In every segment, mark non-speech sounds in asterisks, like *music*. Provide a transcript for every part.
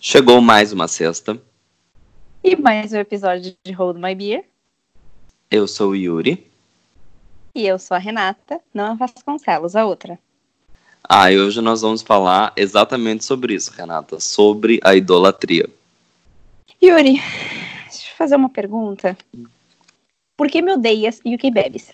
Chegou mais uma sexta. E mais um episódio de Hold My Beer. Eu sou o Yuri. E eu sou a Renata, não a Vasconcelos, a outra. Ah, e hoje nós vamos falar exatamente sobre isso, Renata, sobre a idolatria. Yuri, deixa eu fazer uma pergunta. Por que me odeias e o que bebes?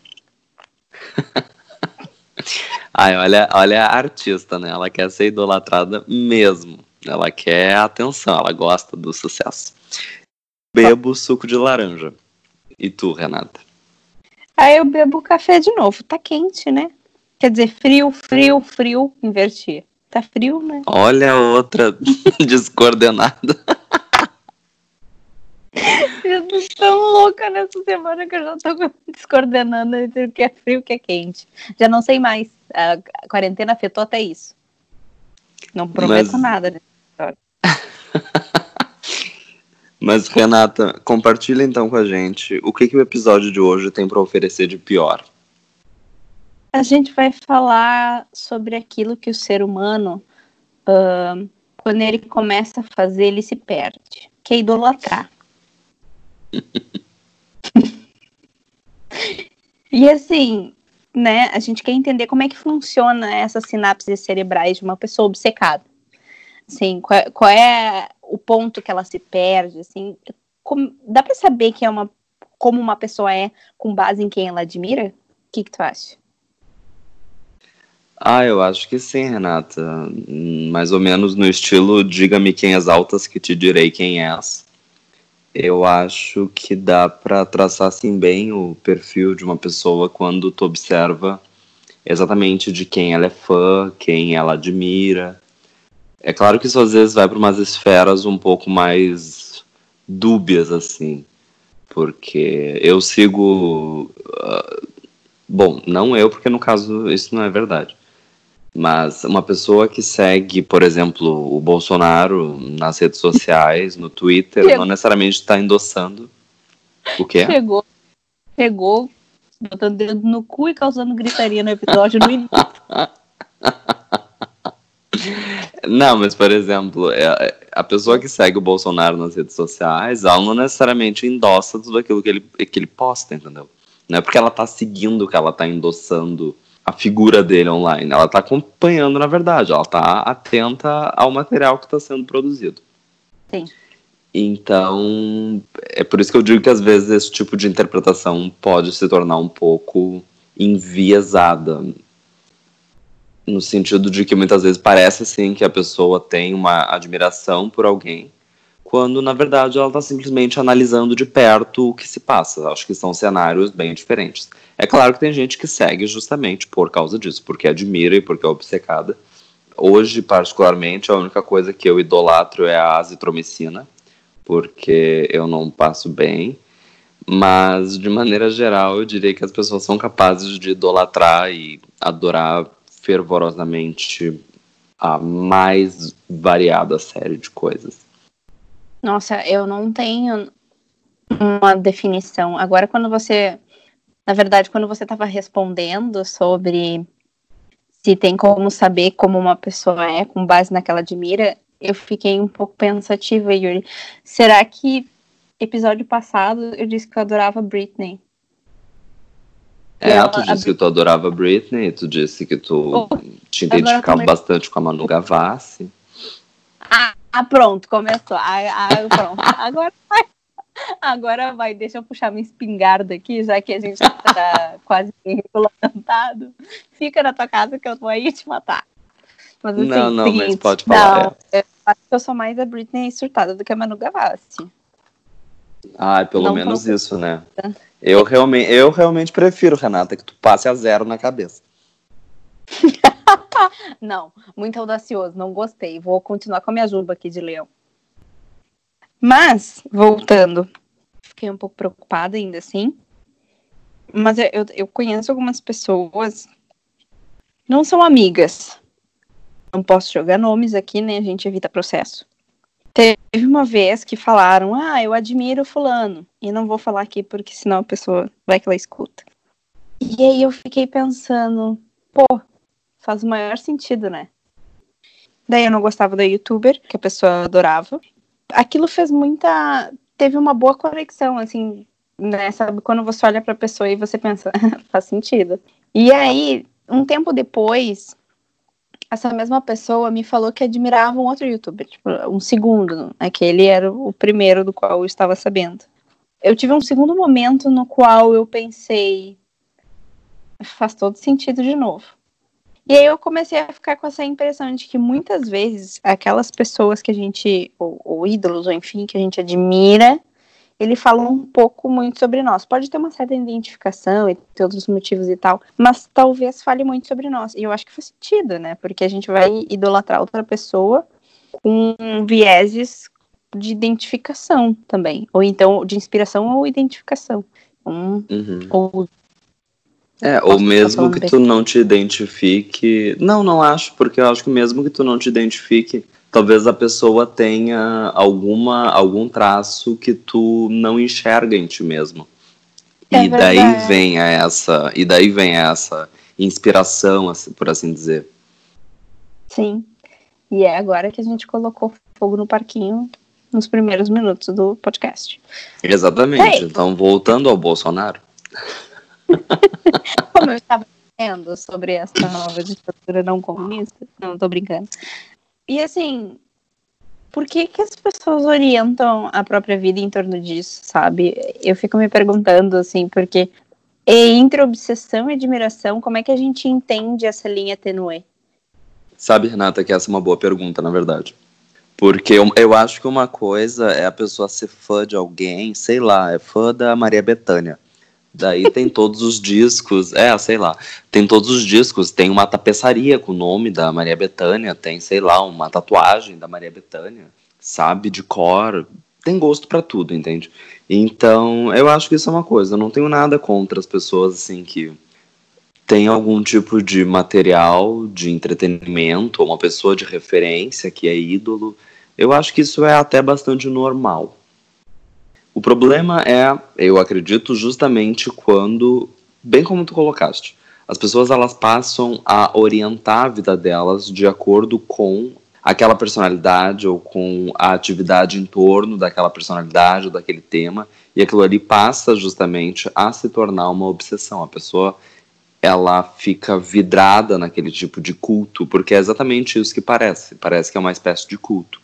*laughs* Ai, olha, olha a artista, né? Ela quer ser idolatrada mesmo. Ela quer atenção, ela gosta do sucesso. Bebo suco de laranja. E tu, Renata? Ah, eu bebo café de novo. Tá quente, né? Quer dizer, frio, frio, frio. Inverti. Tá frio, né? Olha a outra *laughs* descoordenada. Eu tô tão louca nessa semana que eu já tô descoordenando entre o que é frio e o que é quente. Já não sei mais. A quarentena afetou até isso. Não prometo Mas- nada, né? *laughs* Mas, Renata, compartilha então com a gente o que, que o episódio de hoje tem pra oferecer de pior. A gente vai falar sobre aquilo que o ser humano, ahn, quando ele começa a fazer, ele se perde, que é idolatrar. *laughs* e assim, né, a gente quer entender como é que funciona essas sinapses cerebrais de uma pessoa obcecada. Assim, qual, é- qual é o ponto que ela se perde, assim, como- dá pra saber que é uma como uma pessoa é com base em quem ela admira? O que que tu acha? Ah, eu acho que sim, Renata. Mais ou menos no estilo Diga-me quem exaltas que te direi quem és. Eu acho que dá pra traçar assim bem o perfil de uma pessoa quando tu observa exatamente de quem ela é fã, quem ela admira. É claro que isso às vezes vai para umas esferas um pouco mais dúbias assim, porque eu sigo ah, Bom, não eu, porque no caso isso não é verdade. Mas uma pessoa que segue, por exemplo, o Bolsonaro nas redes sociais, no Twitter, Chegou. não necessariamente está endossando o quê? Chegou, chegou, botando dedo no cu e causando gritaria no episódio no início. Não, mas por exemplo, é- a pessoa que segue o Bolsonaro nas redes sociais, ela não necessariamente endossa tudo aquilo que ele, que ele posta, entendeu? Não é porque ela tá seguindo que ela tá endossando a figura dele online. Ela tá acompanhando, na verdade, ela tá atenta ao material que está sendo produzido. Sim. Então, é por isso que eu digo que às vezes esse tipo de interpretação pode se tornar um pouco enviesada. No sentido de que muitas vezes parece assim que a pessoa tem uma admiração por alguém, quando na verdade ela está simplesmente analisando de perto o que se passa. Acho que são cenários bem diferentes. É claro que tem gente que segue justamente por causa disso, porque admira e porque é obcecada. Hoje, particularmente, a única coisa que eu idolatro é a azitromicina, porque eu não passo bem. Mas, de maneira geral, eu diria que as pessoas são capazes de idolatrar e adorar fervorosamente a mais variada série de coisas. Nossa, eu não tenho uma definição. Agora, quando você. Na verdade, quando você estava respondendo sobre se tem como saber como uma pessoa é com base naquela admira, eu fiquei um pouco pensativa, Yuri. Será que episódio passado eu disse que eu adorava Britney? É, ela- tu a disse que tu adorava Britney, tu disse que tu Oh, te identificava bastante com a Manu Gavassi. Ah, ah, pronto, começou. Ah, ah, pronto. Agora vai. Agora vai, deixa eu puxar minha espingarda aqui, já que a gente tá quase regulamentado. Fica na tua casa que eu vou aí te matar. Mas, assim, Não, não, mas seguinte, pode falar, Não, eu acho que eu sou mais a Britney surtada do que a Manu Gavassi. Ah, pelo Não menos tão- isso, né? Eu realmente, eu realmente prefiro, Renata, que tu passe a zero na cabeça. *laughs* Não, muito audacioso, não gostei. Vou continuar com a minha juba aqui de leão. Mas, voltando, fiquei um pouco preocupada ainda assim. Mas eu, eu, conheço algumas pessoas, não são amigas. Não posso jogar nomes aqui, né? A gente evita processo. Teve uma vez que falaram, ah, eu admiro fulano. E não vou falar aqui porque senão a pessoa vai que ela escuta. E aí eu fiquei pensando, pô, faz o maior sentido, né? Daí eu não gostava da youtuber, que a pessoa adorava. Aquilo fez muita. Teve uma boa conexão, assim, né? Sabe, quando você olha pra pessoa e você pensa, *laughs* faz sentido. E aí, um tempo depois, essa mesma pessoa me falou que admirava um outro youtuber, tipo, um segundo, aquele era o primeiro do qual eu estava sabendo. Eu tive um segundo momento no qual eu pensei, faz todo sentido de novo. E aí eu comecei a ficar com essa impressão de que muitas vezes aquelas pessoas que a gente, ou, ou ídolos, ou enfim, que a gente admira, ele fala um pouco muito sobre nós. Pode ter uma certa identificação e ter outros motivos e tal, mas talvez fale muito sobre nós. E eu acho que faz sentido, né? Porque a gente vai idolatrar outra pessoa com vieses de identificação também. Ou então de inspiração ou identificação. Um, Uhum. ou É, ou mesmo que tu não te identifique. Não, não acho, porque eu acho que mesmo que tu não te identifique, talvez a pessoa tenha alguma algum traço que tu não enxerga em ti mesmo. É e daí verdade. vem essa, e daí vem essa inspiração, assim, por assim dizer. sim. E é agora que a gente colocou fogo no parquinho nos primeiros minutos do podcast. Exatamente. Ei. Então, voltando ao Bolsonaro. *laughs* Como eu estava dizendo sobre essa nova ditadura não comunista, não tô brincando. E assim, por que que as pessoas orientam a própria vida em torno disso, sabe? Eu fico me perguntando assim, porque entre obsessão e admiração, como é que a gente entende essa linha tênue? Sabe, Renata, que essa é uma boa pergunta, na verdade. Porque eu, eu acho que uma coisa é a pessoa ser fã de alguém, sei lá, é fã da Maria Bethânia. Daí tem todos os discos, é, sei lá, tem todos os discos, tem uma tapeçaria com o nome da Maria Bethânia, tem, sei lá, uma tatuagem da Maria Bethânia, sabe, de cor, tem gosto pra tudo, entende? Então, eu acho que isso é uma coisa, eu não tenho nada contra as pessoas, assim, que tem algum tipo de material de entretenimento, ou uma pessoa de referência que é ídolo, eu acho que isso é até bastante normal. O problema é, eu acredito, justamente quando, bem como tu colocaste, as pessoas elas passam a orientar a vida delas de acordo com aquela personalidade ou com a atividade em torno daquela personalidade ou daquele tema, e aquilo ali passa justamente a se tornar uma obsessão. A pessoa ela fica vidrada naquele tipo de culto, porque é exatamente isso que parece. Parece que é uma espécie de culto.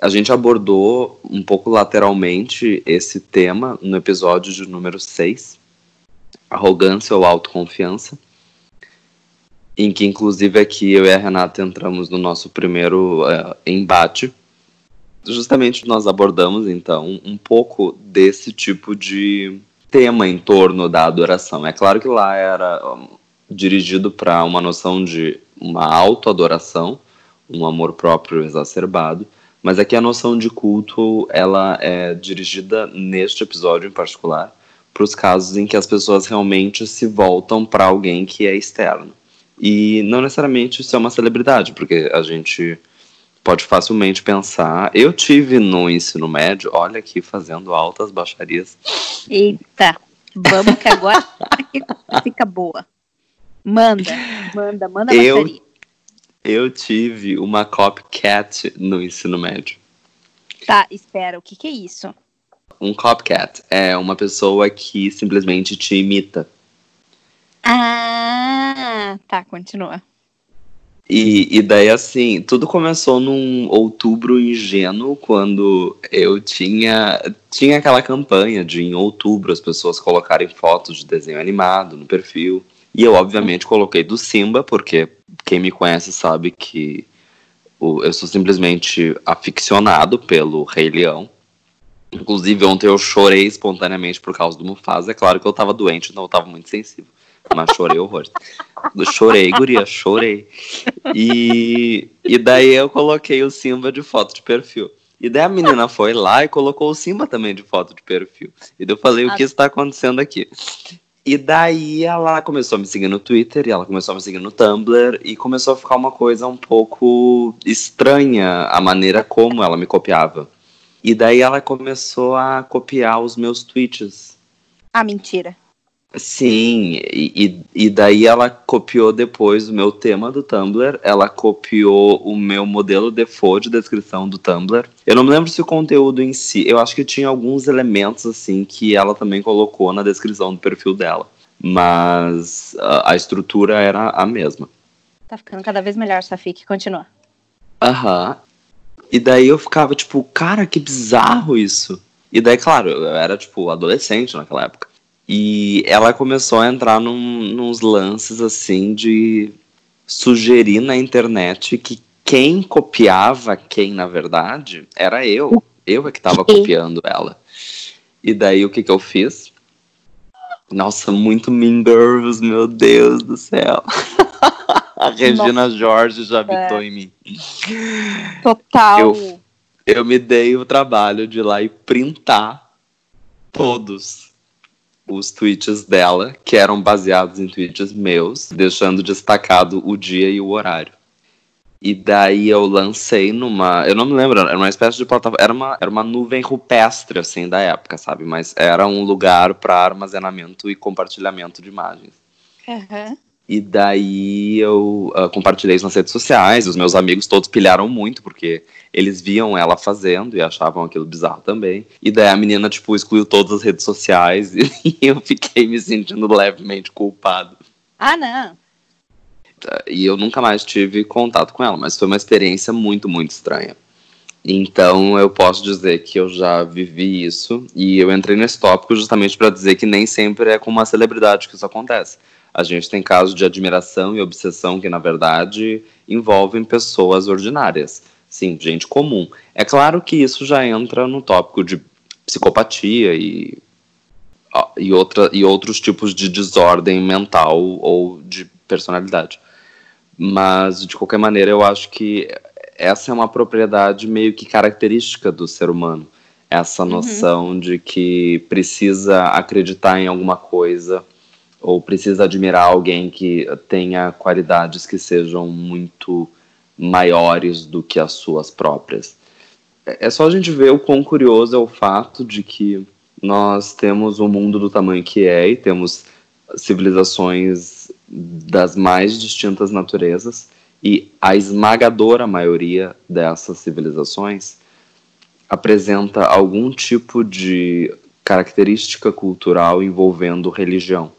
A gente abordou um pouco lateralmente esse tema no episódio de número 6, Arrogância ou Autoconfiança, em que inclusive aqui eu e a Renata entramos no nosso primeiro eh, embate. Justamente nós abordamos então um pouco desse tipo de tema em torno da adoração. É claro que lá era um, dirigido para uma noção de uma autoadoração, um amor próprio exacerbado, mas aqui a noção de culto ela é dirigida neste episódio em particular para os casos em que as pessoas realmente se voltam para alguém que é externo. E não necessariamente isso é uma celebridade, porque a gente pode facilmente pensar. Eu tive no ensino médio, olha aqui fazendo altas baixarias. Eita, vamos que agora *laughs* fica boa. Manda, manda, manda Eu- baixaria. Eu tive uma copycat no ensino médio. Tá, espera, o que que é isso? Um copycat é uma pessoa que simplesmente te imita. Ah, tá, continua. E, e daí, assim, tudo começou num outubro ingênuo, quando eu tinha, tinha aquela campanha de em outubro as pessoas colocarem fotos de desenho animado no perfil. E eu, obviamente, coloquei do Simba, porque quem me conhece sabe que o- eu sou simplesmente aficionado pelo Rei Leão. Inclusive, ontem eu chorei espontaneamente por causa do Mufasa. É claro que eu tava doente, então eu tava muito sensível. Mas chorei horrores. *laughs* Chorei, guria, chorei. E, e daí eu coloquei o Simba de foto de perfil. E daí a menina foi lá e colocou o Simba também de foto de perfil. E daí eu falei, o que está acontecendo aqui? E daí ela começou a me seguir no Twitter, e ela começou a me seguir no Tumblr, e começou a ficar uma coisa um pouco estranha a maneira como ela me copiava. E daí ela começou a copiar os meus tweets. Ah, mentira. Sim, e, e daí ela copiou depois o meu tema do Tumblr, ela copiou o meu modelo default de descrição do Tumblr. Eu não me lembro se o conteúdo em si, eu acho que tinha alguns elementos assim que ela também colocou na descrição do perfil dela, mas a, a estrutura era a mesma. Tá ficando cada vez melhor, Safik, continua. Aham. E daí eu ficava tipo, cara, que bizarro isso. E daí, claro, eu era tipo adolescente naquela época. E ela começou a entrar num, nos lances assim de sugerir na internet que quem copiava quem, na verdade, era eu. Eu é que estava copiando ela. E daí o que, que eu fiz? Nossa, muito Mean Girls, meu Deus do céu. *laughs* A Regina Nossa. Jorge já habitou é. em mim. Total. Eu, eu me dei o trabalho de ir lá e printar todos os tweets dela, que eram baseados em tweets meus, deixando destacado o dia e o horário. E daí eu lancei numa. Eu não me lembro, era uma espécie de plataforma. Era uma, era uma nuvem rupestre, assim, da época, sabe? Mas era um lugar para armazenamento e compartilhamento de imagens. Uhum. E daí eu uh, compartilhei isso nas redes sociais, os meus amigos todos pilharam muito, porque eles viam ela fazendo e achavam aquilo bizarro também. E daí a menina, tipo, excluiu todas as redes sociais *laughs* e eu fiquei me sentindo levemente culpado. Ah, não. E eu nunca mais tive contato com ela, mas foi uma experiência muito, muito estranha. Então eu posso dizer que eu já vivi isso e eu entrei nesse tópico justamente para dizer que nem sempre é com uma celebridade que isso acontece a gente tem casos de admiração e obsessão que, na verdade, envolvem pessoas ordinárias. Sim, gente comum. É claro que isso já entra no tópico de psicopatia e, e, outra, e outros tipos de desordem mental ou de personalidade. Mas, de qualquer maneira, eu acho que essa é uma propriedade meio que característica do ser humano. Essa uhum. noção uhum. de que precisa acreditar em alguma coisa ou precisa admirar alguém que tenha qualidades que sejam muito maiores do que as suas próprias. É, é só a gente ver o quão curioso é o fato de que nós temos um mundo do tamanho que é e temos civilizações das mais distintas naturezas e a esmagadora maioria dessas civilizações apresenta algum tipo de característica cultural envolvendo religião.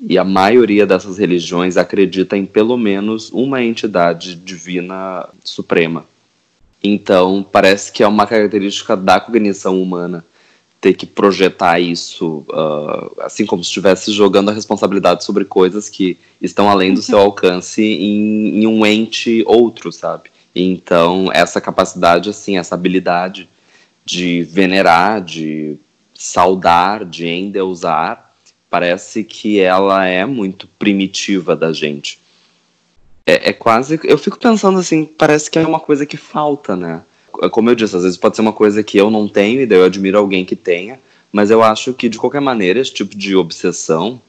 E a maioria dessas religiões acredita em pelo menos uma entidade divina suprema. Então, parece que é uma característica da cognição humana ter que projetar isso, uh, assim como se estivesse jogando a responsabilidade sobre coisas que estão além do seu uhum. alcance em, em um ente outro, sabe? Então, essa capacidade, assim, essa habilidade de venerar, de saudar, de endeusar, Parece que ela é muito primitiva da gente. É, é, quase. Eu fico pensando assim, parece que é uma coisa que falta, né? Como eu disse, às vezes pode ser uma coisa que eu não tenho e daí eu admiro alguém que tenha, mas eu acho que de qualquer maneira esse tipo de obsessão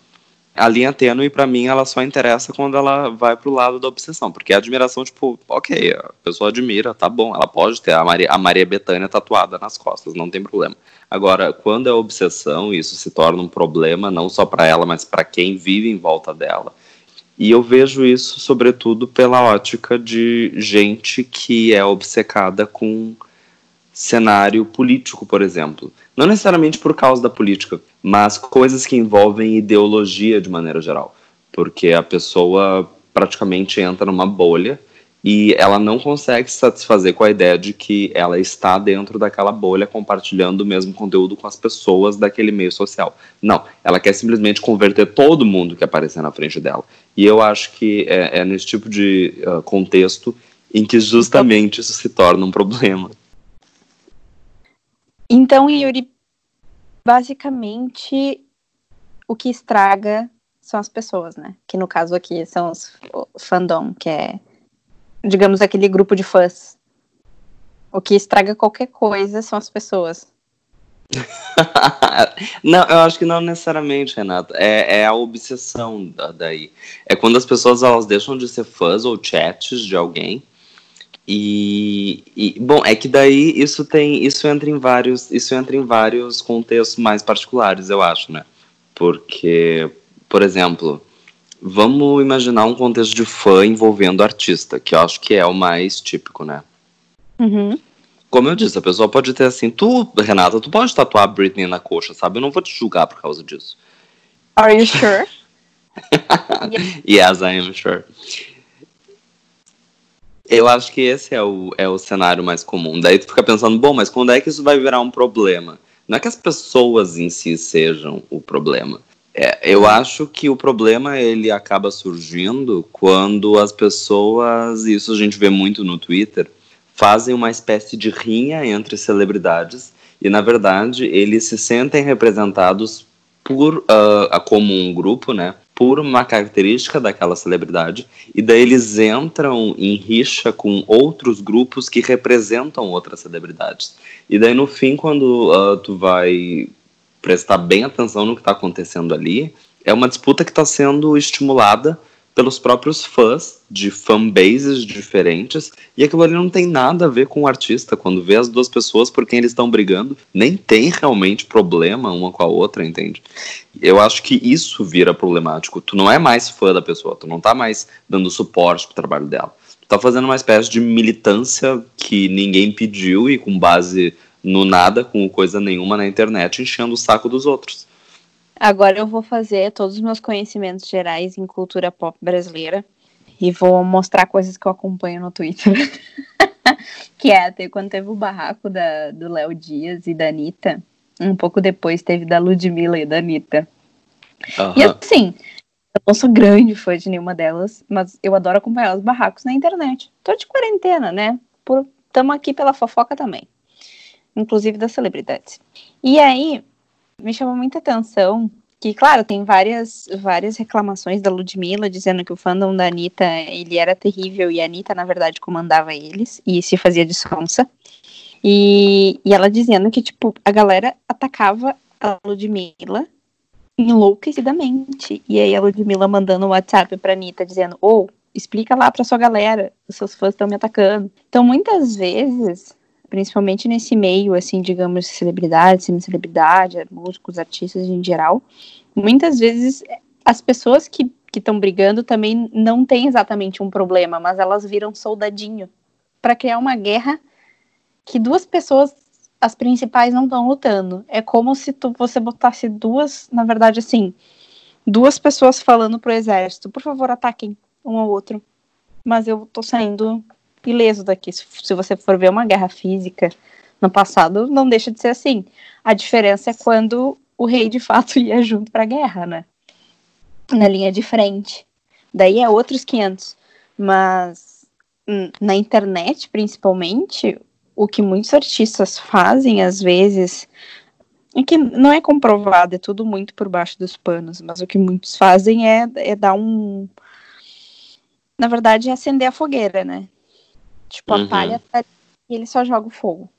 a linha tênue, para mim, ela só interessa quando ela vai pro lado da obsessão. Porque a admiração, tipo, ok, a pessoa admira, tá bom, ela pode ter a Maria, a Maria Bethânia tatuada nas costas, não tem problema. Agora, quando é obsessão, isso se torna um problema, não só para ela, mas para quem vive em volta dela. E eu vejo isso, sobretudo, pela ótica de gente que é obcecada com cenário político, por exemplo. Não necessariamente por causa da política, mas coisas que envolvem ideologia de maneira geral. Porque a pessoa praticamente entra numa bolha e ela não consegue se satisfazer com a ideia de que ela está dentro daquela bolha compartilhando o mesmo conteúdo com as pessoas daquele meio social. Não, ela quer simplesmente converter todo mundo que aparecer na frente dela. E eu acho que é, é nesse tipo de uh, contexto em que justamente isso se torna um problema. Então, Yuri, basicamente o que estraga são as pessoas, né? Que no caso aqui são os fandom, que é, digamos, aquele grupo de fãs. O que estraga qualquer coisa são as pessoas. *laughs* não, eu acho que não necessariamente, Renata. É, é a obsessão da, daí. É quando as pessoas elas deixam de ser fãs ou chats de alguém e, e, bom, é que daí isso tem, isso entra em vários, isso entra em vários contextos mais particulares, eu acho, né? Porque, por exemplo, vamos imaginar um contexto de fã envolvendo artista, que eu acho que é o mais típico, né? Uhum. Como eu disse, a pessoa pode ter assim, tu, Renata, tu pode tatuar Britney na coxa, sabe? Eu não vou te julgar por causa disso. Are you sure? *laughs* yes, I am sure. Eu acho que esse é o, é o cenário mais comum. Daí tu fica pensando, bom, mas quando é que isso vai virar um problema? Não é que as pessoas em si sejam o problema. É, eu acho que o problema ele acaba surgindo quando as pessoas, isso a gente vê muito no Twitter, fazem uma espécie de rinha entre celebridades e, na verdade, eles se sentem representados por uh, como um grupo, né? Por uma característica daquela celebridade, e daí eles entram em rixa com outros grupos que representam outras celebridades. E daí no fim, quando uh, tu vai prestar bem atenção no que está acontecendo ali, é uma disputa que está sendo estimulada pelos próprios fãs de fanbases diferentes, e aquilo ali não tem nada a ver com o artista. Quando vê as duas pessoas por quem eles estão brigando, nem tem realmente problema uma com a outra, entende? Eu acho que isso vira problemático. Tu não é mais fã da pessoa, tu não tá mais dando suporte pro trabalho dela. Tu tá fazendo uma espécie de militância que ninguém pediu e com base no nada, com coisa nenhuma na internet, enchendo o saco dos outros. Agora eu vou fazer todos os meus conhecimentos gerais em cultura pop brasileira e vou mostrar coisas que eu acompanho no Twitter. *laughs* que é, até quando teve o barraco da, do Léo Dias e da Anitta, um pouco depois teve da Ludmilla e da Anitta. Uhum. E assim, eu não sou grande fã de nenhuma delas, mas eu adoro acompanhar os barracos na internet. Tô de quarentena, né? Estamos aqui pela fofoca também. Inclusive das celebridades. E aí, me chamou muita atenção que, claro, tem várias, várias reclamações da Ludmilla dizendo que o fandom da Anitta, ele era terrível e a Anitta, na verdade, comandava eles e se fazia de sonsa. E, e ela dizendo que, tipo, a galera atacava a Ludmilla enlouquecidamente. E aí a Ludmilla mandando um WhatsApp pra Anitta dizendo, ou, oh, explica lá pra sua galera, os seus fãs estão me atacando. Então, muitas vezes, principalmente nesse meio, assim, digamos, celebridade, semi-celebridade, músicos, artistas em geral, muitas vezes as pessoas que estão brigando também não têm exatamente um problema, mas elas viram soldadinho para criar uma guerra que duas pessoas, as principais, não estão lutando. É como se tu, você botasse duas, na verdade, assim, duas pessoas falando pro exército, por favor, ataquem um ao outro. Mas eu tô saindo ileso daqui. Se você for ver uma guerra física no passado, não deixa de ser assim. A diferença é quando o rei de fato *laughs* ia junto para a guerra, né? Na linha de frente. Daí é outros 500. Mas hum, na internet, principalmente, o que muitos artistas fazem às vezes é que não é comprovado, é tudo muito por baixo dos panos, mas o que muitos fazem é, é dar um. Na verdade, é acender a fogueira, né? Tipo, uhum. a palha tá e ele só joga o fogo.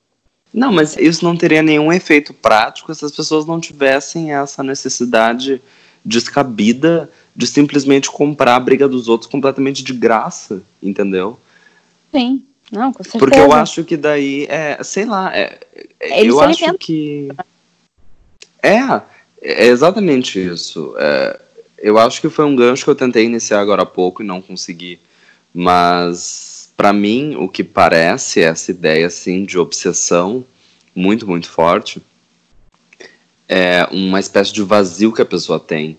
Não, mas isso não teria nenhum efeito prático se as pessoas não tivessem essa necessidade descabida de simplesmente comprar a briga dos outros completamente de graça, entendeu? Sim, não, com certeza. Porque eu acho que daí, é, sei lá, é, é eu acho que... É, é exatamente isso. É, eu acho que foi um gancho que eu tentei iniciar agora há pouco e não consegui, mas para mim, o que parece essa ideia assim de obsessão muito, muito forte é uma espécie de vazio que a pessoa tem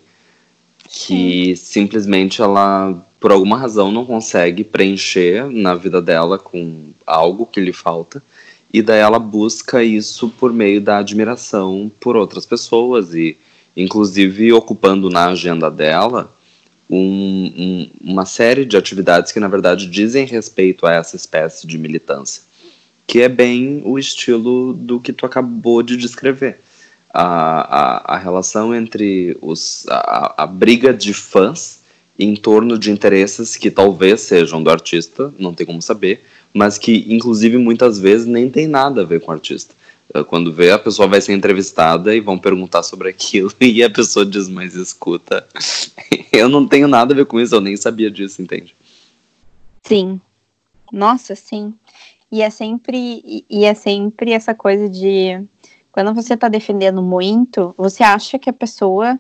que Sim. simplesmente ela por alguma razão não consegue preencher na vida dela com algo que lhe falta e daí ela busca isso por meio da admiração por outras pessoas e inclusive ocupando na agenda dela um, um, uma série de atividades que, na verdade, dizem respeito a essa espécie de militância, que é bem o estilo do que tu acabou de descrever. A, a, a relação entre os, a, a briga de fãs em torno de interesses que talvez sejam do artista, não tem como saber, mas que, inclusive, muitas vezes nem tem nada a ver com o artista. Eh, quando vê, a pessoa vai ser entrevistada e vão perguntar sobre aquilo, *laughs* e a pessoa diz, mas escuta, *laughs* eu não tenho nada a ver com isso, eu nem sabia disso, entende? Sim. Nossa, sim. E é sempre, e é sempre essa coisa de quando você está defendendo muito, você acha que a pessoa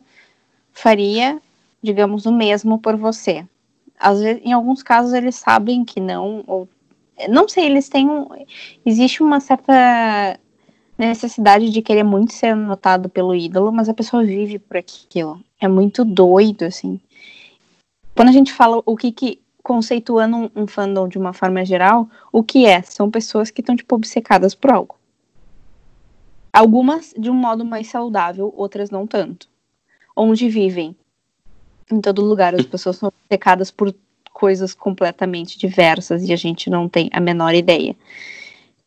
faria, digamos, o mesmo por você. Às vezes, em alguns casos eles sabem que não, ou não sei, eles têm um, existe uma certa necessidade de querer muito ser notado pelo ídolo, mas a pessoa vive por aquilo. É muito doido, assim. Quando a gente fala o que que conceituando um, um fandom de uma forma geral, o que é? São pessoas que estão tipo obcecadas por algo. Algumas de um modo mais saudável, outras não tanto. Onde vivem em todo lugar as pessoas são obcecadas por coisas completamente diversas e a gente não tem a menor ideia.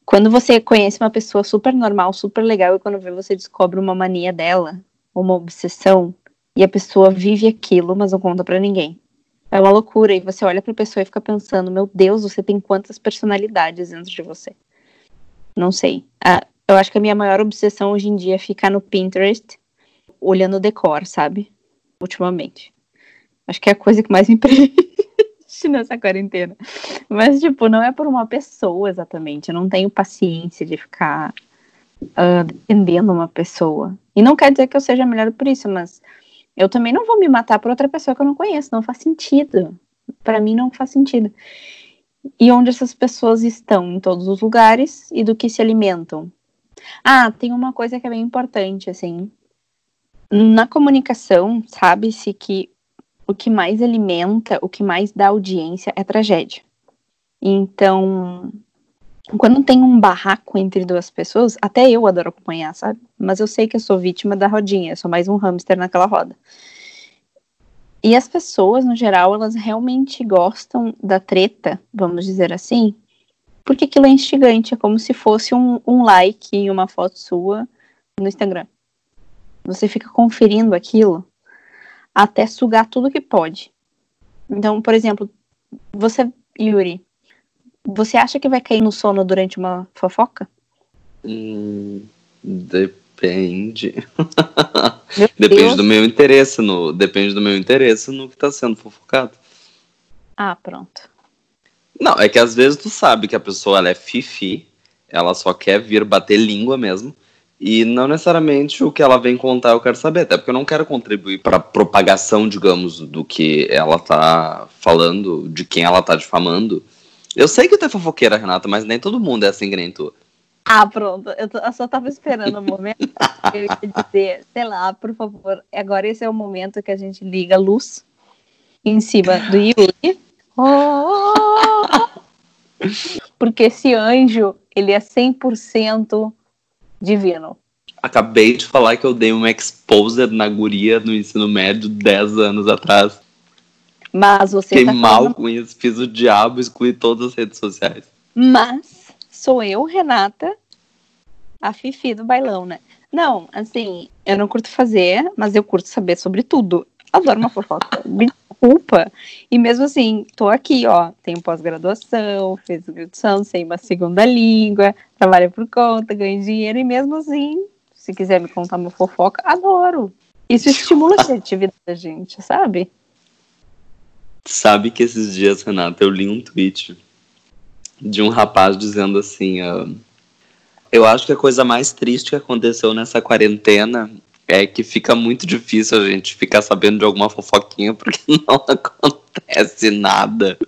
Quando você conhece uma pessoa super normal, super legal, e quando vê você descobre uma mania dela, uma obsessão, e a pessoa vive aquilo, mas não conta para ninguém. É uma loucura, e você olha pra pessoa e fica pensando, meu Deus, você tem quantas personalidades dentro de você? Não sei. Ah, eu acho que a minha maior obsessão hoje em dia é ficar no Pinterest, olhando o decor, sabe? Ultimamente. Acho que é a coisa que mais me *laughs* preenche nessa quarentena. Mas, tipo, não é por uma pessoa exatamente. Eu não tenho paciência de ficar uh, defendendo uma pessoa. E não quer dizer que eu seja melhor por isso, mas eu também não vou me matar por outra pessoa que eu não conheço. Não faz sentido. Para mim, não faz sentido. E onde essas pessoas estão? Em todos os lugares e do que se alimentam. Ah, tem uma coisa que é bem importante, assim. Na comunicação, sabe-se que o que mais alimenta, o que mais dá audiência é tragédia. Então, quando tem um barraco entre duas pessoas, até eu adoro acompanhar, sabe? Mas eu sei que eu sou vítima da rodinha, eu sou mais um hamster naquela roda. E as pessoas, no geral, elas realmente gostam da treta, vamos dizer assim, porque aquilo é instigante, é como se fosse um, um like em uma foto sua no Instagram. Você fica conferindo aquilo até sugar tudo que pode. Então, por exemplo, você, Yuri, você acha que vai cair no sono durante uma fofoca? Hum, depende. *laughs* depende do meu interesse no, depende do meu interesse no que está sendo fofocado. Ah, pronto. Não, é que às vezes tu sabe que a pessoa ela é fifi, ela só quer vir bater língua mesmo. E não necessariamente o que ela vem contar eu quero saber, até porque eu não quero contribuir para a propagação, digamos, do que ela tá falando, de quem ela tá difamando. Eu sei que tu é fofoqueira, Renata, mas nem todo mundo é assim que nem tu. Ah, pronto. Eu, eu só tava esperando o momento que *laughs* eu ia dizer, sei lá, por favor, agora esse é o momento que a gente liga a luz em cima do Yuri. Oh! *laughs* Porque esse anjo, ele é 100% divino. Acabei de falar que eu dei uma exposer na guria no ensino médio 10 anos atrás. Mas você Fiquei tá mal falando... com isso, fiz o diabo, excluí todas as redes sociais. Mas sou eu, Renata, a Fifi do bailão, né? Não, assim, eu não curto fazer, mas eu curto saber sobre tudo. Adoro uma fofoca. *laughs* Me desculpa. E mesmo assim, tô aqui, ó. Tenho pós-graduação, fiz graduação, sei uma segunda língua, trabalho por conta, ganho dinheiro, e mesmo assim, se quiser me contar uma fofoca, adoro. Isso estimula a criatividade da gente, sabe? Sabe que esses dias, Renata, eu li um tweet de um rapaz dizendo assim: uh, Eu acho que a coisa mais triste que aconteceu nessa quarentena é que fica muito difícil a gente ficar sabendo de alguma fofoquinha porque *laughs* não acontece nada.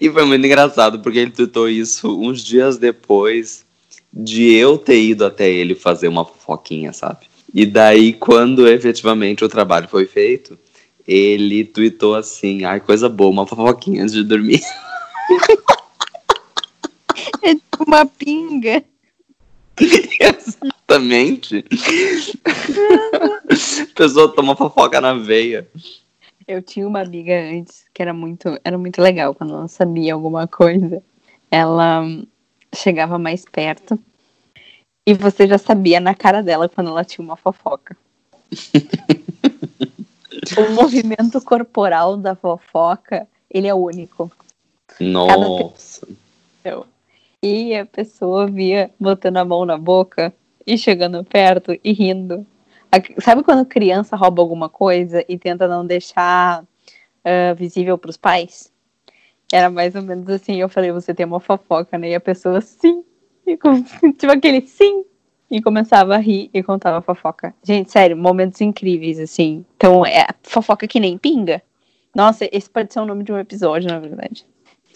e foi muito engraçado porque ele tweetou isso uns dias depois de eu ter ido até ele fazer uma fofoquinha, sabe? E daí, quando efetivamente o trabalho foi feito, ele tweetou assim: ai, coisa boa, uma fofoquinha antes de dormir. *laughs* É tipo uma pinga. *laughs* Exatamente. A pessoa toma fofoca na veia. Eu tinha uma amiga antes que era muito, era muito legal quando ela sabia alguma coisa. Ela chegava mais perto e você já sabia na cara dela quando ela tinha uma fofoca. *laughs* o movimento corporal da fofoca, ele é único. Nossa. E a pessoa via botando a mão na boca e chegando perto e rindo. Sabe quando criança rouba alguma coisa e tenta não deixar uh, visível para os pais? Era mais ou menos assim. Eu falei, você tem uma fofoca, né? E a pessoa, sim. E *laughs* tipo aquele sim. e começava a rir e contava fofoca. Gente, sério, momentos incríveis, assim. Então, é fofoca que nem pinga. Nossa, esse pode ser o nome de um episódio, na verdade.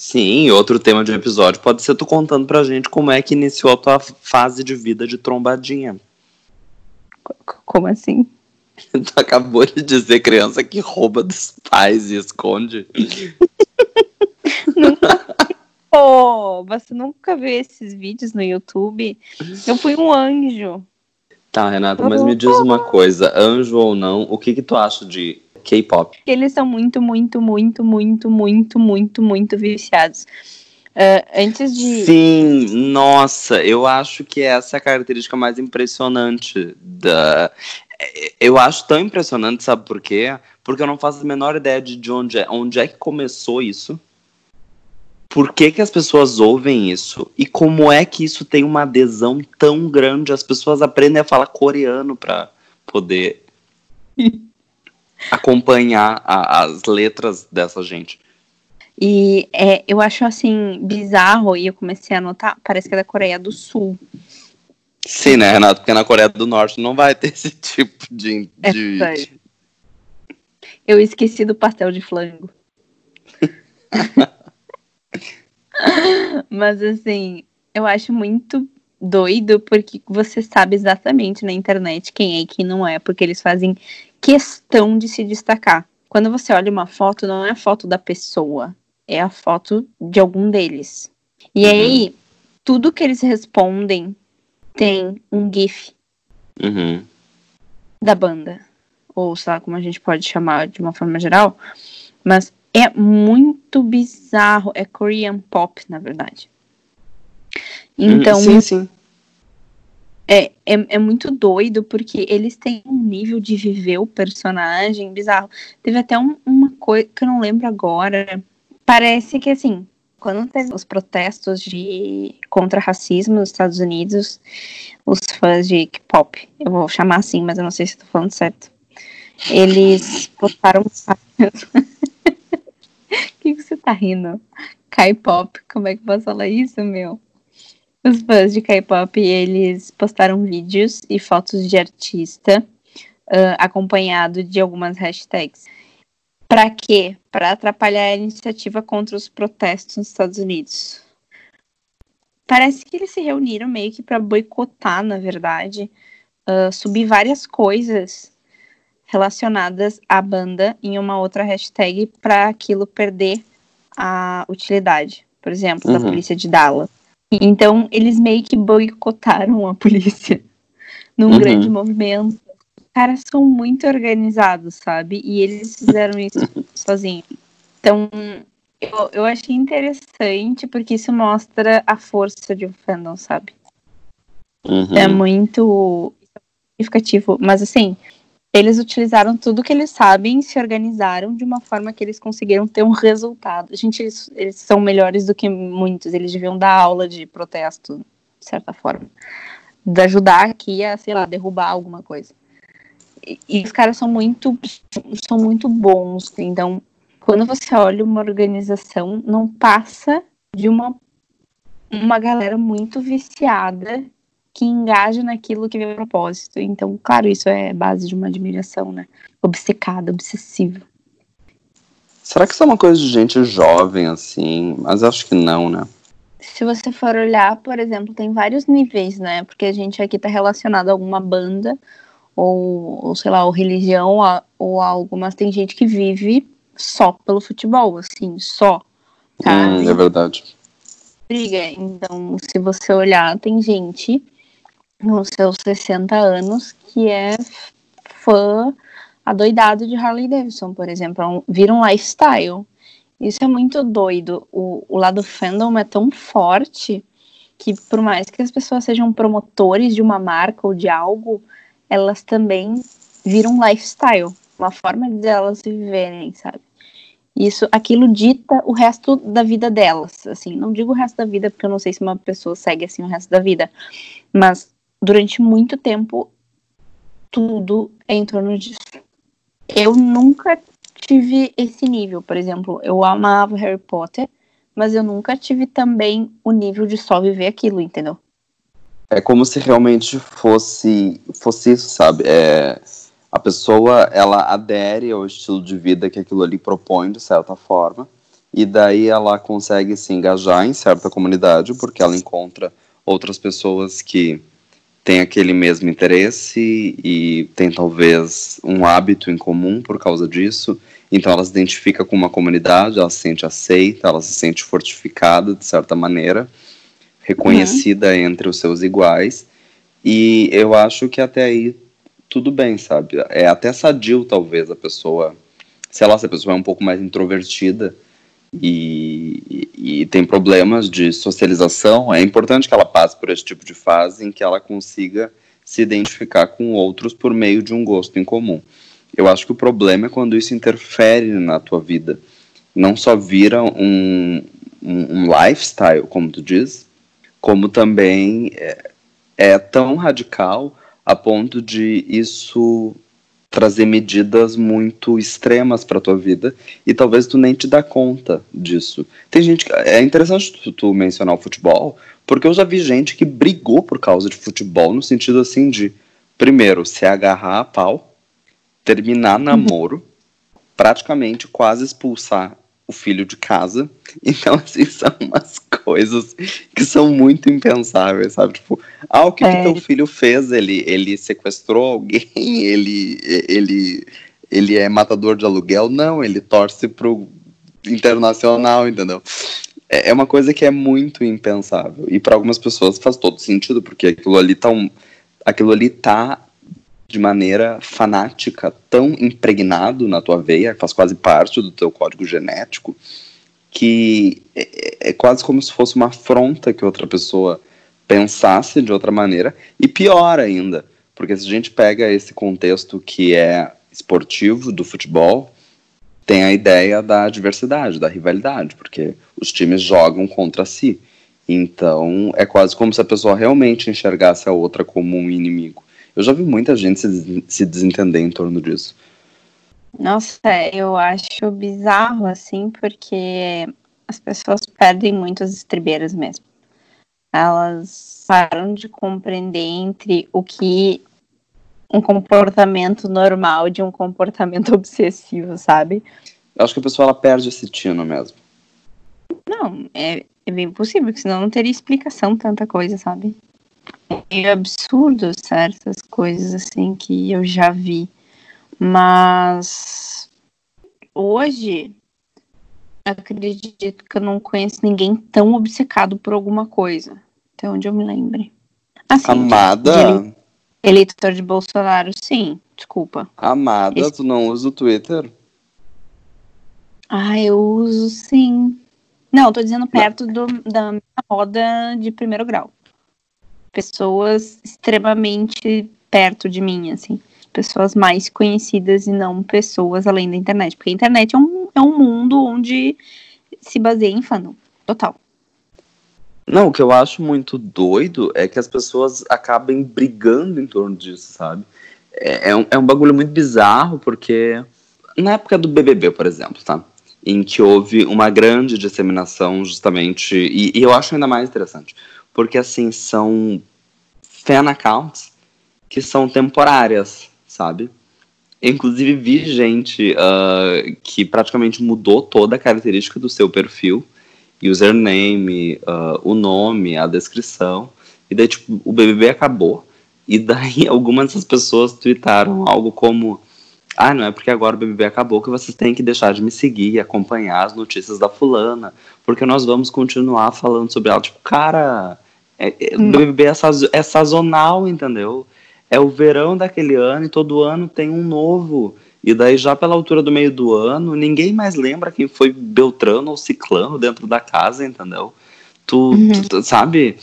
Sim, outro tema de um episódio pode ser tu contando pra gente como é que iniciou a tua fase de vida de trombadinha. Como assim? *laughs* Tu acabou de dizer criança que rouba dos pais e esconde. *laughs* Pô, você nunca viu esses vídeos no YouTube? Eu fui um anjo. Tá, Renata, mas me diz uma coisa, anjo ou não, o que que tu acha de K-pop? Eles são muito, muito, muito, muito, muito, muito, muito viciados. Uh, antes de. Sim, nossa, eu acho que essa é a característica mais impressionante da. Eu acho tão impressionante, sabe por quê? Porque eu não faço a menor ideia de onde é, onde é que começou isso. Por que, que as pessoas ouvem isso? E como é que isso tem uma adesão tão grande? As pessoas aprendem a falar coreano para poder *laughs* acompanhar a, as letras dessa gente. E é, eu acho assim bizarro, e eu comecei a notar, parece que é da Coreia do Sul. Sim, né, Renato? Porque na Coreia do Norte não vai ter *laughs* esse tipo de. É de... Eu esqueci do pastel de flango. *laughs* Mas assim, eu acho muito doido porque você sabe exatamente na internet quem é e quem não é, porque eles fazem questão de se destacar. Quando você olha uma foto, não é a foto da pessoa, é a foto de algum deles. E uhum. aí, tudo que eles respondem tem um GIF uhum. da banda. Ou sei lá como a gente pode chamar de uma forma geral. Mas é muito bizarro. É Korean pop, na verdade. Uhum. Então. Sim, sim. É, é, é muito doido porque eles têm um nível de viver o personagem bizarro. Teve até um, uma coisa que eu não lembro agora. Parece que assim, quando teve os protestos de contra racismo nos Estados Unidos, os fãs de K-pop, eu vou chamar assim, mas eu não sei se estou falando certo. Eles postaram. *laughs* O que, que você tá rindo? K-pop, como é que posso falar isso, meu? Os fãs de K-pop, eles postaram vídeos e fotos de artista uh, acompanhado de algumas hashtags. Para quê? Para atrapalhar a iniciativa contra os protestos nos Estados Unidos. Parece que eles se reuniram meio que para boicotar, na verdade, uh, subir várias coisas relacionadas à banda em uma outra hashtag para aquilo perder a utilidade. Por exemplo, uhum. da polícia de Dallas. Então, eles meio que boicotaram a polícia *laughs* num uhum. grande movimento. Os caras são muito organizados, sabe? E eles fizeram isso *laughs* sozinhos. Então, eu, eu achei interessante porque isso mostra a força de um fandom, sabe? Uhum. É muito significativo. Mas, assim, eles utilizaram tudo que eles sabem, se organizaram de uma forma que eles conseguiram ter um resultado. Gente, eles, eles são melhores do que muitos, eles deviam dar aula de protesto, de certa forma. De ajudar aqui a, sei lá, derrubar alguma coisa. E, e os caras são muito, são muito bons. Então, quando você olha uma organização, não passa de uma, uma galera muito viciada que engaja naquilo que vem a propósito. Então, claro, isso é base de uma admiração, né? Obcecada, obsessiva. Será que isso é uma coisa de gente jovem, assim? Mas acho que não, né? Se você for olhar, por exemplo, tem vários níveis, né? Porque a gente aqui tá relacionado a alguma banda, ou, ou sei lá, ou religião, ou algo, mas tem gente que vive só pelo futebol, assim, só. Hum, é verdade. Briga. Então, se você olhar, tem gente nos seus 60 anos, que é fã adoidado de Harley Davidson, por exemplo. É vira um lifestyle. Isso é muito doido. O, o lado fandom é tão forte que, por mais que as pessoas sejam promotores de uma marca ou de algo, elas também viram um lifestyle, uma forma de elas viverem, sabe? Isso, aquilo dita o resto da vida delas, assim, não digo o resto da vida porque eu não sei se uma pessoa segue assim o resto da vida, mas durante muito tempo, tudo é em torno disso. Eu nunca tive esse nível, por exemplo, eu amava Harry Potter, mas eu nunca tive também o nível de só viver aquilo, entendeu? é como se realmente fosse, fosse isso, sabe? É, a pessoa, ela adere ao estilo de vida que aquilo ali propõe, de certa forma, e daí ela consegue se engajar em certa comunidade, porque ela encontra outras pessoas que têm aquele mesmo interesse e tem talvez um hábito em comum por causa disso. Então ela se identifica com uma comunidade, ela se sente aceita, ela se sente fortificada de certa maneira, reconhecida uhum. entre os seus iguais. E eu acho que até aí tudo bem, sabe? É até sadio, talvez, a pessoa. Sei lá, se a pessoa é um pouco mais introvertida e, e, tem problemas de socialização, é importante que ela passe por esse tipo de fase em que ela consiga se identificar com outros por meio de um gosto em comum. Eu acho que o problema é quando isso interfere na tua vida. Não só vira um, um, um lifestyle, como tu diz, como também é, é tão radical a ponto de isso trazer medidas muito extremas para tua vida e talvez tu nem te dá conta disso. Tem gente que é interessante tu, tu, mencionar o futebol, porque eu já vi gente que brigou por causa de futebol no sentido assim de primeiro se agarrar a pau, terminar uhum. namoro, praticamente quase expulsar o filho de casa. *laughs* Então, assim, são umas coisas que são muito impensáveis, sabe? Tipo, ah, o que, é. que teu filho fez? Ele, ele sequestrou alguém? *laughs* Ele, ele, ele é matador de aluguel? Não, ele torce pro internacional, entendeu? É, é uma coisa que é muito impensável. E para algumas pessoas faz todo sentido, porque aquilo ali tá um, aquilo ali tá de maneira fanática, tão impregnado na tua veia, faz quase parte do teu código genético, que é, é quase como se fosse uma afronta que outra pessoa pensasse de outra maneira, e pior ainda, porque se a gente pega esse contexto que é esportivo do futebol, tem a ideia da diversidade, da rivalidade, porque os times jogam contra si. Então, é quase como se a pessoa realmente enxergasse a outra como um inimigo. Eu já vi muita gente se, se desentender em torno disso. Nossa, eu acho bizarro, assim, porque as pessoas perdem muito as estribeiras mesmo. Elas param de compreender entre o que um comportamento normal de um comportamento *laughs* obsessivo, sabe? Eu acho que a pessoa ela perde esse tino mesmo. Não, é, é bem possível, porque senão não teria explicação tanta coisa, sabe? meio absurdo certas coisas assim que eu já vi. Mas hoje acredito que eu não conheço ninguém tão obcecado por alguma coisa. Até onde eu me lembre. Assim, Amada. De eleitor de Bolsonaro, sim. Desculpa. Amada, Esse... tu não usa o Twitter? Ah, eu uso sim. Não, tô dizendo perto do, da minha roda de primeiro grau pessoas extremamente perto de mim, assim. Pessoas mais conhecidas e não pessoas além da internet. Porque a internet é um, é um mundo onde se baseia em fandom. Total. Não, o que eu acho muito doido é que as pessoas acabem brigando em torno disso, sabe? É, é, um, é um bagulho muito bizarro, porque na época do BBB, por exemplo, tá? Em que houve uma grande disseminação, justamente, e, e eu acho ainda mais interessante, porque assim são fan accounts que são temporárias, sabe? Inclusive vi gente uh, que praticamente mudou toda a característica do seu perfil, username, uh, o nome, a descrição, e daí tipo, o BBB acabou, e daí *laughs* algumas dessas pessoas tweetaram algo como ah, não é porque agora o BBB acabou que vocês têm que deixar de me seguir e acompanhar as notícias da fulana, porque nós vamos continuar falando sobre ela. Tipo, cara, é, é, o BBB é, saz, é sazonal, entendeu? É o verão daquele ano e todo ano tem um novo. E daí, já pela altura do meio do ano, ninguém mais lembra quem foi Beltrano ou Ciclano dentro da casa, entendeu? Tu, uhum. tu, sabe?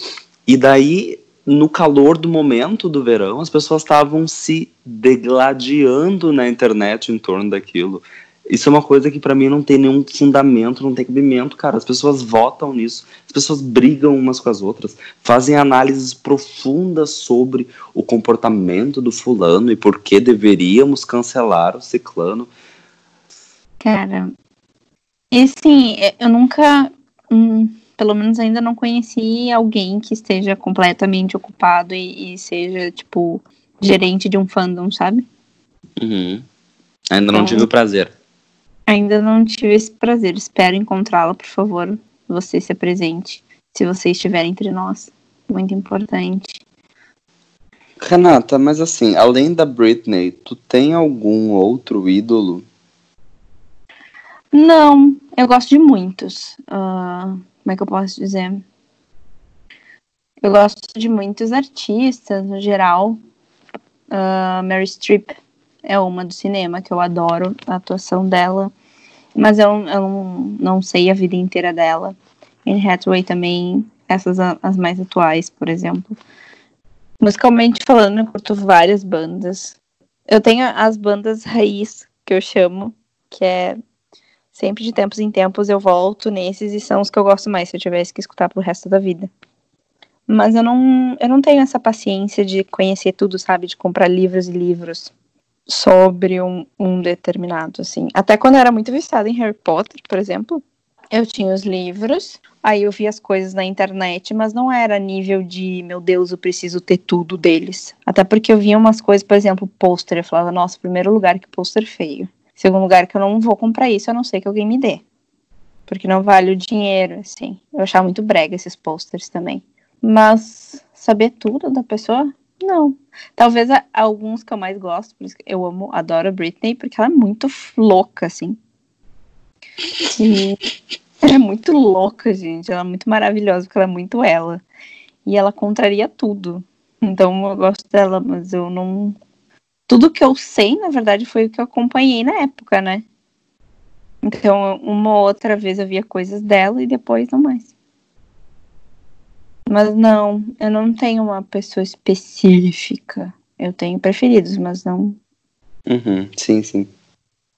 E daí, no calor do momento do verão, as pessoas estavam se degladiando na internet em torno daquilo. Isso é uma coisa que para mim não tem nenhum fundamento, não tem cabimento, cara. As pessoas votam nisso, as pessoas brigam umas com as outras, fazem análises profundas sobre o comportamento do fulano e por que deveríamos cancelar o ciclano. Cara, e assim, eu nunca. Hum, pelo menos ainda não conheci alguém que esteja completamente ocupado e, e seja, tipo, gerente de um fandom, sabe? Uhum. Ainda não então, tive o prazer. Ainda não tive esse prazer. Espero encontrá-la, por favor. Você se apresente. Se você estiver entre nós. Muito importante. Renata, mas assim, além da Britney, tu tem algum outro ídolo? Não, eu gosto de muitos. Uh, como é que eu posso dizer? Eu gosto de muitos artistas, no geral. Uh, Mary Streep é uma do cinema que eu adoro a atuação dela, mas eu, eu não, sei a vida inteira dela. Anne Hathaway também, essas as mais atuais, por exemplo. Musicalmente falando, eu curto várias bandas. Eu tenho as bandas raiz, que eu chamo, que é sempre de tempos em tempos eu volto nesses e são os que eu gosto mais se eu tivesse que escutar pro resto da vida. Mas eu não, eu não tenho essa paciência de conhecer tudo, sabe? De comprar livros e livros sobre um, um determinado, assim. Até quando eu era muito viciada em Harry Potter, por exemplo, eu tinha os livros, aí eu via as coisas na internet, mas não era nível de, meu Deus, eu preciso ter tudo deles. Até porque eu via umas coisas, por exemplo, pôster, eu falava, nossa, primeiro lugar que pôster feio. Segundo lugar que eu não vou comprar isso, a não ser que alguém me dê. Porque não vale o dinheiro, assim. Eu achava muito brega esses posters também. Mas saber tudo da pessoa? Não. Talvez alguns que eu mais gosto, por isso que eu amo, adoro a Britney, porque ela é muito louca, assim. *laughs* Ela é muito louca, gente. Ela é muito maravilhosa, porque ela é muito ela. E ela contraria tudo. Então eu gosto dela, mas eu não. Tudo que eu sei, na verdade, foi o que eu acompanhei na época, né? Então, uma outra vez eu via coisas dela e depois não mais. Mas não, eu não tenho uma pessoa específica. Eu tenho preferidos, mas não. Uhum, sim, sim.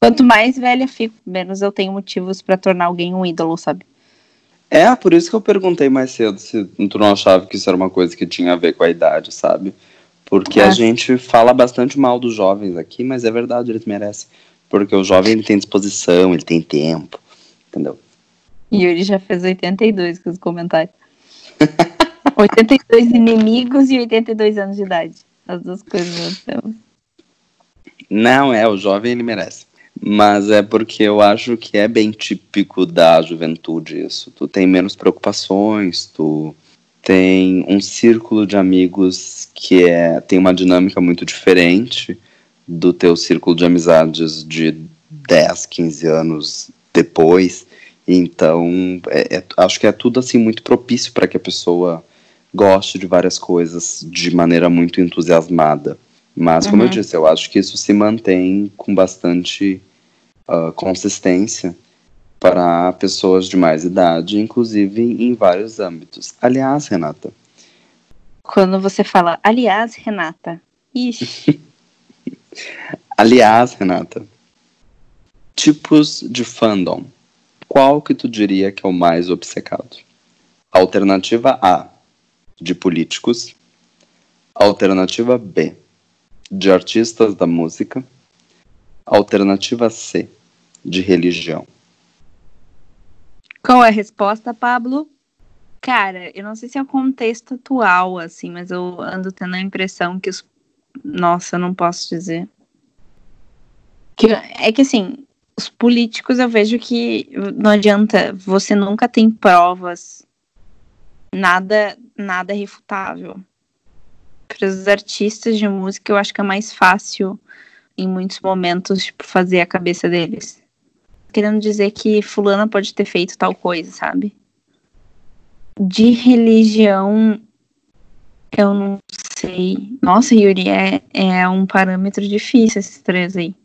Quanto mais velha fico, menos eu tenho motivos para tornar alguém um ídolo, sabe? É, por isso que eu perguntei mais cedo se tu não achava que isso era uma coisa que tinha a ver com a idade, sabe? Porque a gente fala bastante mal dos jovens aqui, mas é verdade, eles merecem. Porque o jovem ele tem disposição, ele tem tempo, entendeu? E ele já fez 82 com os comentários. *laughs* 82 inimigos e 82 anos de idade. As duas coisas temos. Não, é, o jovem ele merece. Mas é porque eu acho que é bem típico da juventude isso. Tu tem menos preocupações, tu tem um círculo de amigos que é, tem uma dinâmica muito diferente do teu círculo de amizades de 10, 15 anos depois. Então, é, é, acho que é tudo assim muito propício para que a pessoa goste de várias coisas de maneira muito entusiasmada. Mas, como uhum. eu disse, eu acho que isso se mantém com bastante uh, consistência para pessoas de mais idade, inclusive em vários âmbitos. Aliás, Renata. Quando você fala, aliás, Renata. Ixi. *laughs* aliás, Renata. Tipos de fandom. Qual que tu diria que é o mais obcecado? Alternativa A, de políticos. Alternativa B, de artistas da música. Alternativa C, de religião. Qual é a resposta, Pablo? Cara, eu não sei se é o contexto atual, assim, mas eu ando tendo a impressão que os. Nossa, eu não posso dizer. Que, é que, assim, os políticos eu vejo que não adianta, você nunca tem provas, nada, nada refutável. Para os artistas de música, eu acho que é mais fácil em muitos momentos, tipo, fazer a cabeça deles. Querendo dizer que fulana pode ter feito tal coisa, sabe? De religião, eu não sei. Nossa, Yuri, é, é um parâmetro difícil esses três aí.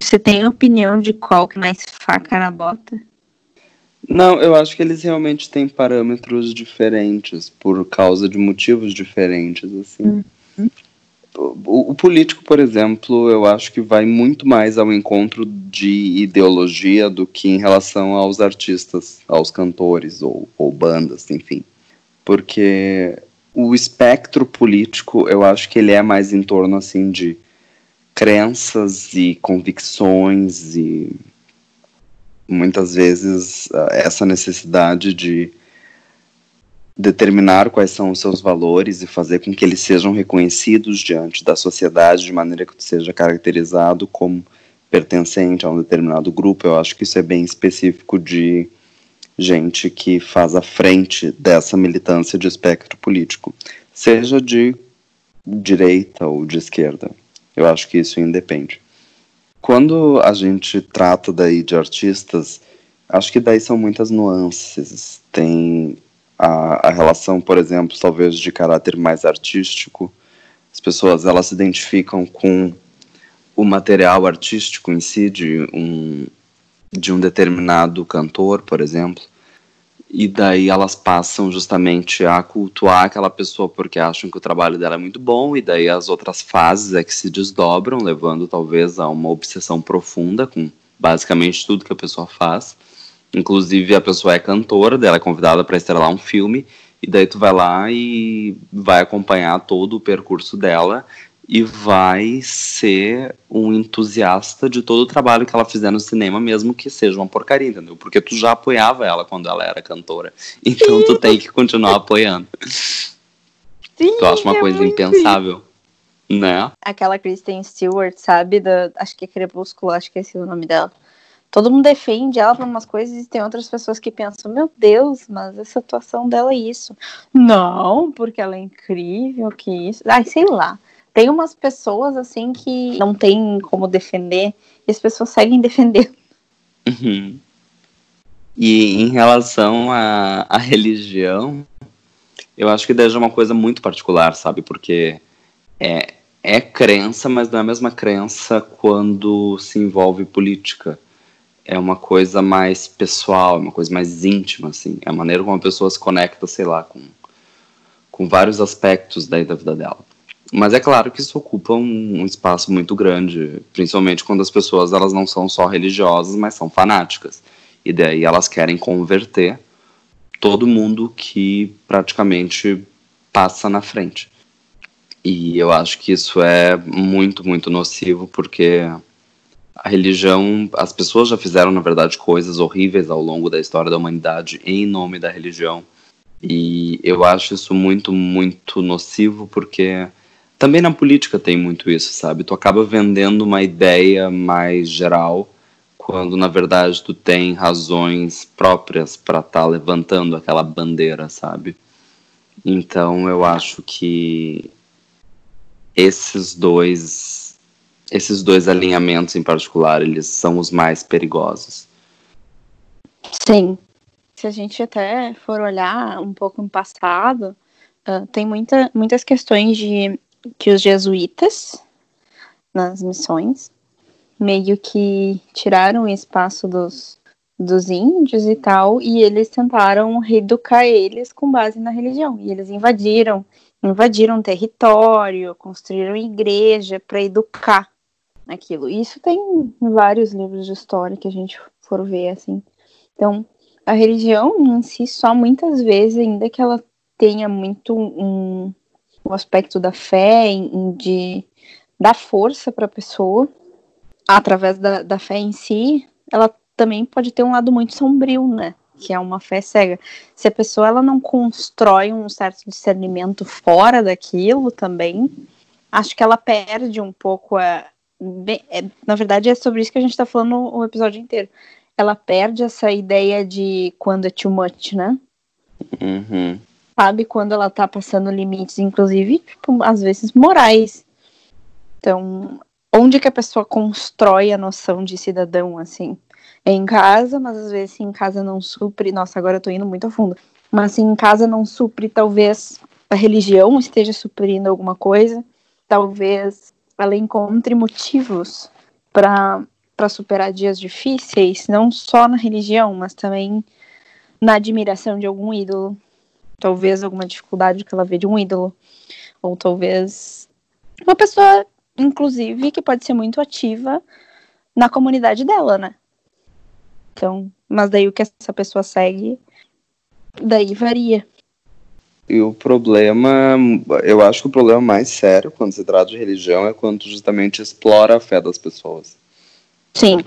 Você tem opinião de qual que mais faca na bota? Não, eu acho que eles realmente têm parâmetros diferentes por causa de motivos diferentes, assim. Uhum. O, o, político, por exemplo, eu acho que vai muito mais ao encontro de ideologia do que em relação aos artistas, aos cantores ou, ou bandas, enfim. Porque o espectro político, eu acho que ele é mais em torno, assim, de crenças e convicções e muitas vezes essa necessidade de determinar quais são os seus valores e fazer com que eles sejam reconhecidos diante da sociedade de maneira que seja caracterizado como pertencente a um determinado grupo. Eu acho que isso é bem específico de gente que faz a frente dessa militância de espectro político, seja de direita ou de esquerda. Eu acho que isso independe. Quando a gente trata daí de artistas, acho que daí são muitas nuances. Tem a, a relação, por exemplo, talvez de caráter mais artístico. As pessoas elas se identificam com o material artístico em si de um, de um determinado cantor, por exemplo, e daí elas passam justamente a cultuar aquela pessoa porque acham que o trabalho dela é muito bom, e daí as outras fases é que se desdobram, levando talvez a uma obsessão profunda com basicamente tudo que a pessoa faz. Inclusive a pessoa é cantora, dela é convidada para estrelar um filme, e daí tu vai lá e vai acompanhar todo o percurso dela e vai ser um entusiasta de todo o trabalho que ela fizer no cinema, mesmo que seja uma porcaria, entendeu? Porque tu já apoiava ela quando ela era cantora. *laughs* Então Sim. tu tem que continuar apoiando. Sim, tu acha uma é coisa impensável, né? Aquela Kristen Stewart, sabe? Da, acho que é Crepúsculo, acho que esse é o nome dela. Todo mundo defende ela para umas coisas e tem outras pessoas que pensam, meu Deus, mas essa atuação dela é isso. Não, porque ela é incrível, que isso. Ai, sei lá tem umas pessoas assim que não tem como defender e as pessoas seguem *laughs* defendendo. Uhum. E em relação à, à religião, eu acho que é uma coisa muito particular, sabe? Porque é, é crença, mas não é a mesma crença quando se envolve política. É uma coisa mais pessoal, é uma coisa mais íntima, assim. É a maneira como a pessoa se conecta, sei lá, com, com vários aspectos daí da vida dela. Mas é claro que isso ocupa um, um, espaço muito grande, principalmente quando as pessoas elas não são só religiosas, mas são fanáticas. E daí elas querem converter todo mundo que praticamente passa na frente. E eu acho que isso é muito, muito nocivo, porque a religião, as pessoas já fizeram, na verdade, coisas horríveis ao longo da história da humanidade em nome da religião. E eu acho isso muito, muito nocivo, porque também na política tem muito isso, sabe? Tu acaba vendendo uma ideia mais geral, quando na verdade tu tem razões próprias para estar tá levantando aquela bandeira, sabe? Então eu acho que esses dois esses dois alinhamentos em particular, eles são os mais perigosos. Sim. Se a gente até for olhar um pouco no passado, uh, tem muita, muitas questões de que os jesuítas, nas missões, meio que tiraram o espaço dos, dos índios e tal, e eles tentaram reeducar eles com base na religião. E eles invadiram, invadiram território, construíram igreja para educar aquilo. Isso tem vários livros de história que a gente for ver assim. Então, a religião em si só muitas vezes, ainda que ela tenha muito um, o aspecto da fé, de dar força para a pessoa, através da, da fé em si, ela também pode ter um lado muito sombrio, né? Que é uma fé cega. Se a pessoa ela não constrói um certo discernimento fora daquilo também, acho que ela perde um pouco a. É, na verdade, é sobre isso que a gente está falando o episódio inteiro. Ela perde essa ideia de quando é too much, né? Uhum sabe quando ela tá passando limites, inclusive, tipo, às vezes morais. Então, onde que a pessoa constrói a noção de cidadão, assim? É em casa, mas às vezes em casa não supre. Nossa, agora eu tô indo muito a fundo. Mas se em casa não supre, talvez a religião esteja suprindo alguma coisa. Talvez ela encontre motivos para superar dias difíceis, não só na religião, mas também na admiração de algum ídolo, talvez alguma dificuldade que ela vê de um ídolo, ou talvez uma pessoa, inclusive, que pode ser muito ativa na comunidade dela, né? Então, mas daí o que essa pessoa segue, daí varia. E o problema, eu acho que o problema mais sério quando se trata de religião é quando justamente explora a fé das pessoas. Sim.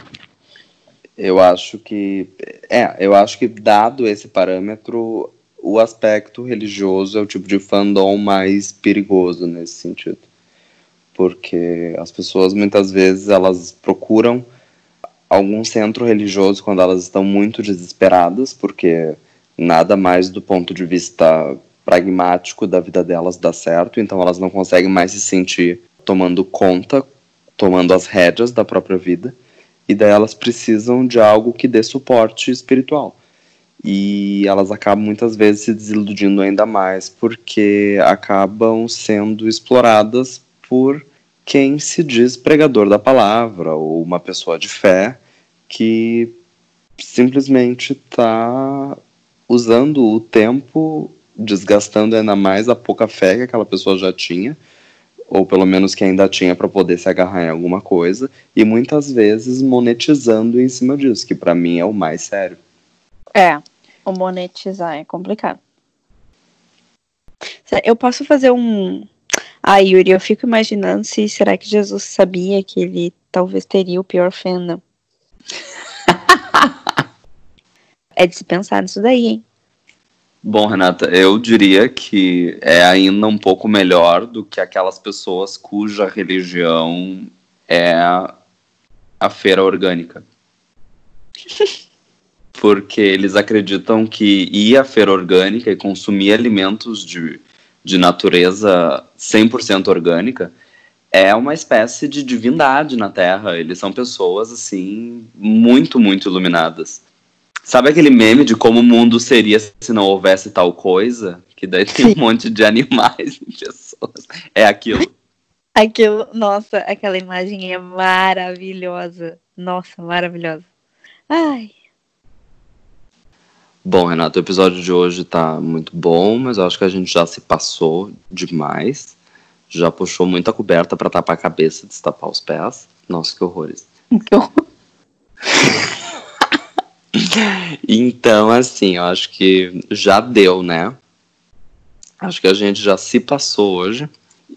Eu acho que. É, eu acho que, dado esse parâmetro, o aspecto religioso é o tipo de fandom mais perigoso nesse sentido. Porque as pessoas muitas vezes elas procuram algum centro religioso quando elas estão muito desesperadas, porque nada mais do ponto de vista pragmático da vida delas dá certo, então elas não conseguem mais se sentir tomando conta, tomando as rédeas da própria vida, e daí elas precisam de algo que dê suporte espiritual. E elas acabam muitas vezes se desiludindo ainda mais porque acabam sendo exploradas por quem se diz pregador da palavra ou uma pessoa de fé que simplesmente está usando o tempo, desgastando ainda mais a pouca fé que aquela pessoa já tinha, ou pelo menos que ainda tinha para poder se agarrar em alguma coisa, e muitas vezes monetizando em cima disso, que para mim é o mais sério. É, monetizar é complicado. Eu posso fazer um. Ah, Yuri, eu fico imaginando se será que Jesus sabia que ele talvez teria o pior fandom. *laughs* é de se pensar nisso daí, hein? Bom, Renata, eu diria que é ainda um pouco melhor do que aquelas pessoas cuja religião é a feira orgânica. *laughs* Porque eles acreditam que ir à feira orgânica e consumir alimentos de, de natureza 100% orgânica é uma espécie de divindade na Terra. Eles são pessoas, assim, muito, muito iluminadas. Sabe aquele meme de como o mundo seria se não houvesse tal coisa? Que daí tem um monte de animais e pessoas. É aquilo. Aquilo, nossa, aquela imagem é maravilhosa. Nossa, maravilhosa. Ai. Bom, Renato, o episódio de hoje tá muito bom, mas eu acho que a gente já se passou demais já puxou muita coberta para tapar a cabeça, destapar os pés. Nossa, que horrores. Que horror. então, assim, eu acho que já deu, né? Acho que a gente já se passou hoje.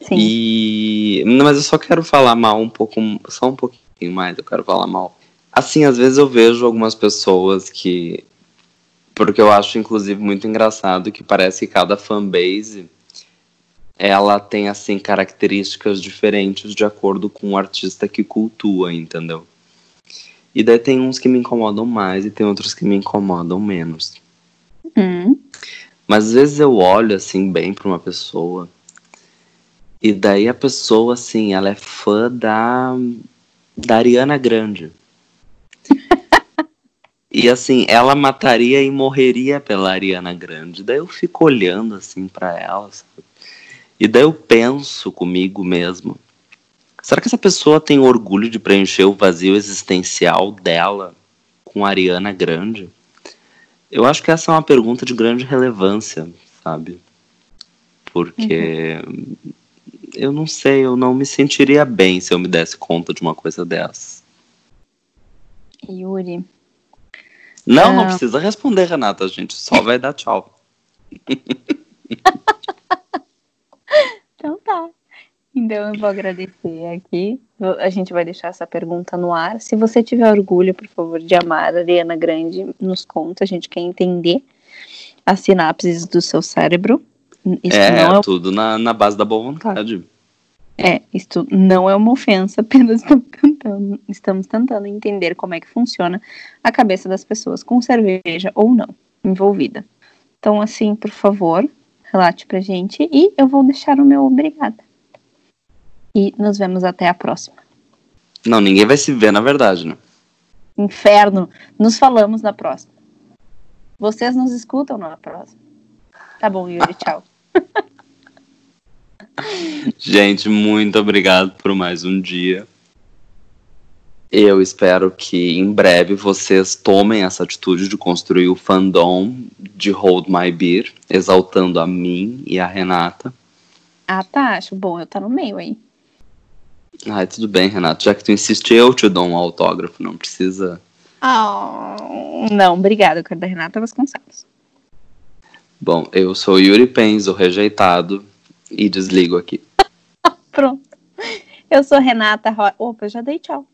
Sim. E. Mas eu só quero falar mal um pouco, só um pouquinho mais, eu quero falar mal. Assim, às vezes eu vejo algumas pessoas que. Porque eu acho, inclusive, muito engraçado que parece que cada fanbase ela tem assim características diferentes de acordo com o artista que cultua, entendeu? E daí tem uns que me incomodam mais e tem outros que me incomodam menos. Hum. Mas às vezes eu olho assim bem para uma pessoa e daí a pessoa assim, ela é fã da da Ariana Grande. E assim, ela mataria e morreria pela Ariana Grande. Daí eu fico olhando assim para ela, sabe? E daí eu penso comigo mesmo: será que essa pessoa tem orgulho de preencher o vazio existencial dela com a Ariana Grande? Eu acho que essa é uma pergunta de grande relevância, sabe? Porque uhum. eu não sei, eu não me sentiria bem se eu me desse conta de uma coisa dessa. Yuri. Não, não ah. precisa responder, Renata, a gente só vai dar tchau. *laughs* Então tá. Então eu vou agradecer aqui. A gente vai deixar essa pergunta no ar. Se você tiver orgulho, por favor, de amar a Ariana Grande, nos conta. A gente quer entender as sinapses do seu cérebro. Isso é, é tudo na, na base da boa vontade. É, isso não é uma ofensa, *laughs* apenas estamos tentando, estamos tentando entender como é que funciona a cabeça das pessoas com cerveja ou não envolvida. Então, assim, por favor, relate pra gente e eu vou deixar o meu obrigada. E nos vemos até a próxima. Não, ninguém vai se ver, na verdade, né? Inferno. Nos falamos na próxima. Vocês nos escutam na próxima. Tá bom, Yuri, tchau. *laughs* Gente, muito obrigado por mais um dia. Eu espero que em breve vocês tomem essa atitude de construir o fandom de Hold My Beer, exaltando a mim e a Renata. Ah, tá. Acho bom eu estar tá no meio aí. Ai, tudo bem, Renata. Já que tu insiste, eu te dou um autógrafo. Não precisa. Oh, não, obrigada. Eu quero da Renata Vasconcelos. Bom, eu sou Yuri Penz, o rejeitado, e desligo aqui. *laughs* Pronto. Eu sou Renata Ro... Opa, já dei tchau.